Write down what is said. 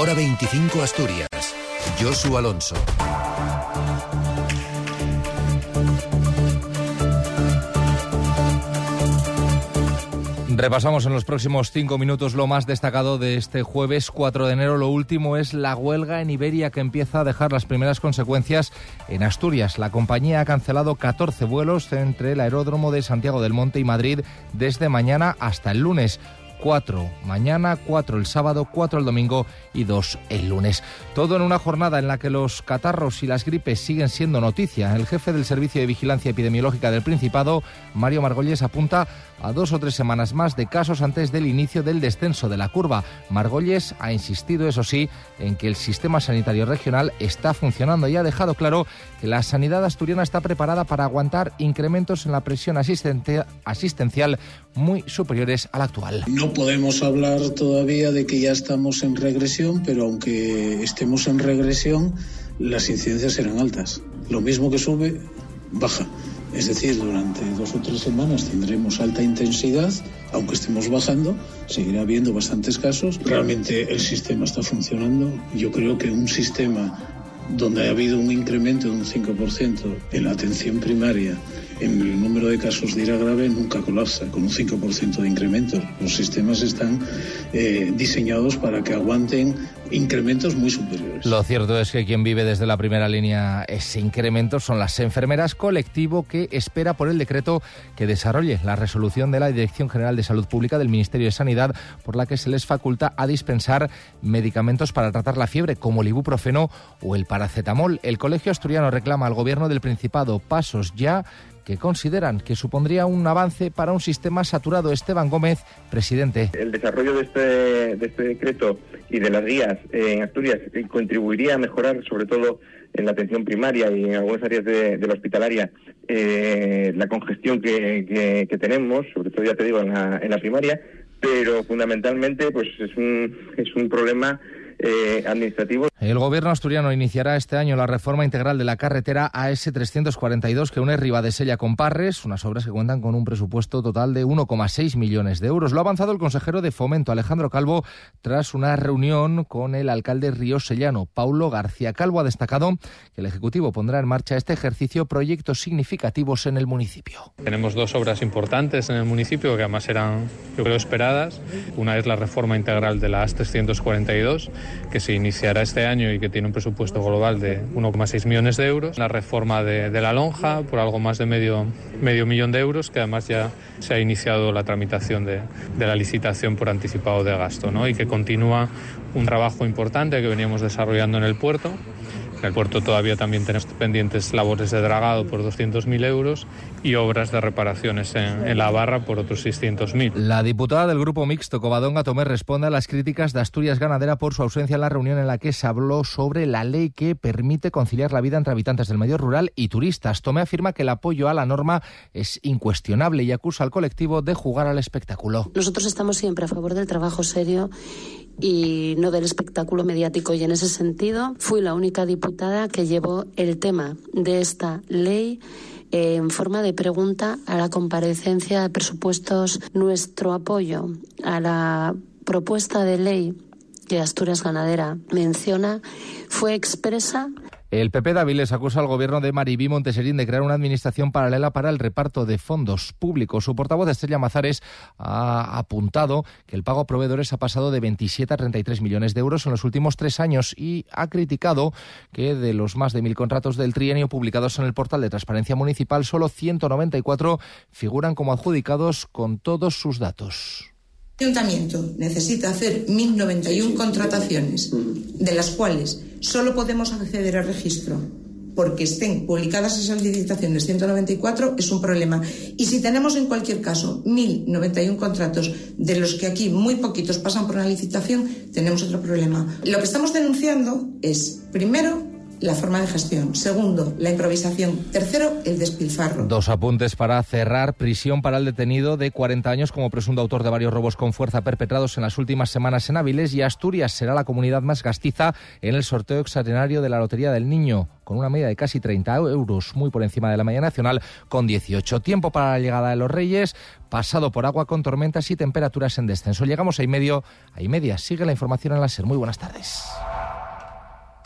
Hora 25 Asturias. Josu Alonso. Repasamos en los próximos cinco minutos lo más destacado de este jueves 4 de enero. Lo último es la huelga en Iberia que empieza a dejar las primeras consecuencias en Asturias. La compañía ha cancelado 14 vuelos entre el aeródromo de Santiago del Monte y Madrid desde mañana hasta el lunes. 4 mañana, 4 el sábado, 4 el domingo y 2 el lunes. Todo en una jornada en la que los catarros y las gripes siguen siendo noticia. El jefe del Servicio de Vigilancia Epidemiológica del Principado, Mario Margolles, apunta a dos o tres semanas más de casos antes del inicio del descenso de la curva. Margolles ha insistido, eso sí, en que el sistema sanitario regional está funcionando y ha dejado claro que la sanidad asturiana está preparada para aguantar incrementos en la presión asistencial muy superiores a la actual. Podemos hablar todavía de que ya estamos en regresión, pero aunque estemos en regresión, las incidencias serán altas. Lo mismo que sube, baja. Es decir, durante dos o tres semanas tendremos alta intensidad, aunque estemos bajando, seguirá habiendo bastantes casos. Realmente el sistema está funcionando. Yo creo que un sistema donde ha habido un incremento de un 5% en la atención primaria el número de casos de ira grave nunca colapsa, con un 5% de incremento. Los sistemas están eh, diseñados para que aguanten incrementos muy superiores. Lo cierto es que quien vive desde la primera línea ese incremento son las enfermeras, colectivo que espera por el decreto que desarrolle la resolución de la Dirección General de Salud Pública del Ministerio de Sanidad por la que se les faculta a dispensar medicamentos para tratar la fiebre como el ibuprofeno o el paracetamol. El Colegio Asturiano reclama al Gobierno del Principado pasos ya que consideran que supondría un avance para un sistema saturado. Esteban Gómez, presidente. El desarrollo de este, de este decreto y de las guías en Asturias contribuiría a mejorar, sobre todo en la atención primaria y en algunas áreas de, la hospitalaria, eh, la congestión que, tenemos, sobre todo ya te digo en la, en la primaria, pero fundamentalmente pues es un, problema eh, administrativos. El gobierno asturiano iniciará este año la reforma integral de la carretera AS342 que une Ribadesella con Parres, unas obras que cuentan con un presupuesto total de 1,6 millones de euros. Lo ha avanzado el consejero de Fomento, Alejandro Calvo, tras una reunión con el alcalde Río Sellano, Paulo García Calvo. Ha destacado que el Ejecutivo pondrá en marcha este ejercicio proyectos significativos en el municipio. Tenemos dos obras importantes en el municipio que además eran, yo creo, esperadas. Una es la reforma integral de la AS342 que se iniciará este año y que tiene un presupuesto global de 1,6 millones de euros. La reforma de, la lonja por algo más de medio, medio millón de euros, que además ya se ha iniciado la tramitación de, de la licitación por anticipado de gasto ¿no? y que continúa un trabajo importante que veníamos desarrollando en el puerto en el puerto todavía también tenemos pendientes labores de dragado por 200.000 euros y obras de reparaciones en, la barra por otros 600.000. La diputada del Grupo Mixto, Covadonga Tomé, responde a las críticas de Asturias Ganadera por su ausencia en la reunión en la que se habló sobre la ley que permite conciliar la vida entre habitantes del medio rural y turistas. Tomé afirma que el apoyo a la norma es incuestionable y acusa al colectivo de jugar al espectáculo. Nosotros estamos siempre a favor del trabajo serio y no del espectáculo mediático. Y en ese sentido fui la única diputada que llevó el tema de esta ley en forma de pregunta a la comparecencia de presupuestos. Nuestro apoyo a la propuesta de ley que Asturias Ganadera menciona fue expresa el PP de Avilés acusa al gobierno de Maribí Monteserín de crear una administración paralela para el reparto de fondos públicos. Su portavoz Estrella Mazares ha apuntado que el pago a proveedores ha pasado de 27 a 33 millones de euros en los últimos tres años y ha criticado que de los más de mil contratos del trienio publicados en el portal de transparencia municipal, solo 194 figuran como adjudicados con todos sus datos. El ayuntamiento necesita hacer 1.091 contrataciones, de las cuales solo podemos acceder al registro porque estén publicadas esas licitaciones 194 es un problema. Y si tenemos en cualquier caso 1.091 contratos, de los que aquí muy poquitos pasan por una licitación, tenemos otro problema. Lo que estamos denunciando es, primero, la forma de gestión. Segundo, la improvisación. Tercero, el despilfarro. Dos apuntes para cerrar. Prisión para el detenido de 40 años como presunto autor de varios robos con fuerza perpetrados en las últimas semanas en Áviles y Asturias será la comunidad más castiza en el sorteo extraordinario de la Lotería del Niño con una media de casi 30 euros, muy por encima de la media nacional, con 18. Tiempo para la llegada de los Reyes, pasado por agua con tormentas y temperaturas en descenso. Llegamos a y medio, a y media. Sigue la información en la SER. Muy buenas tardes.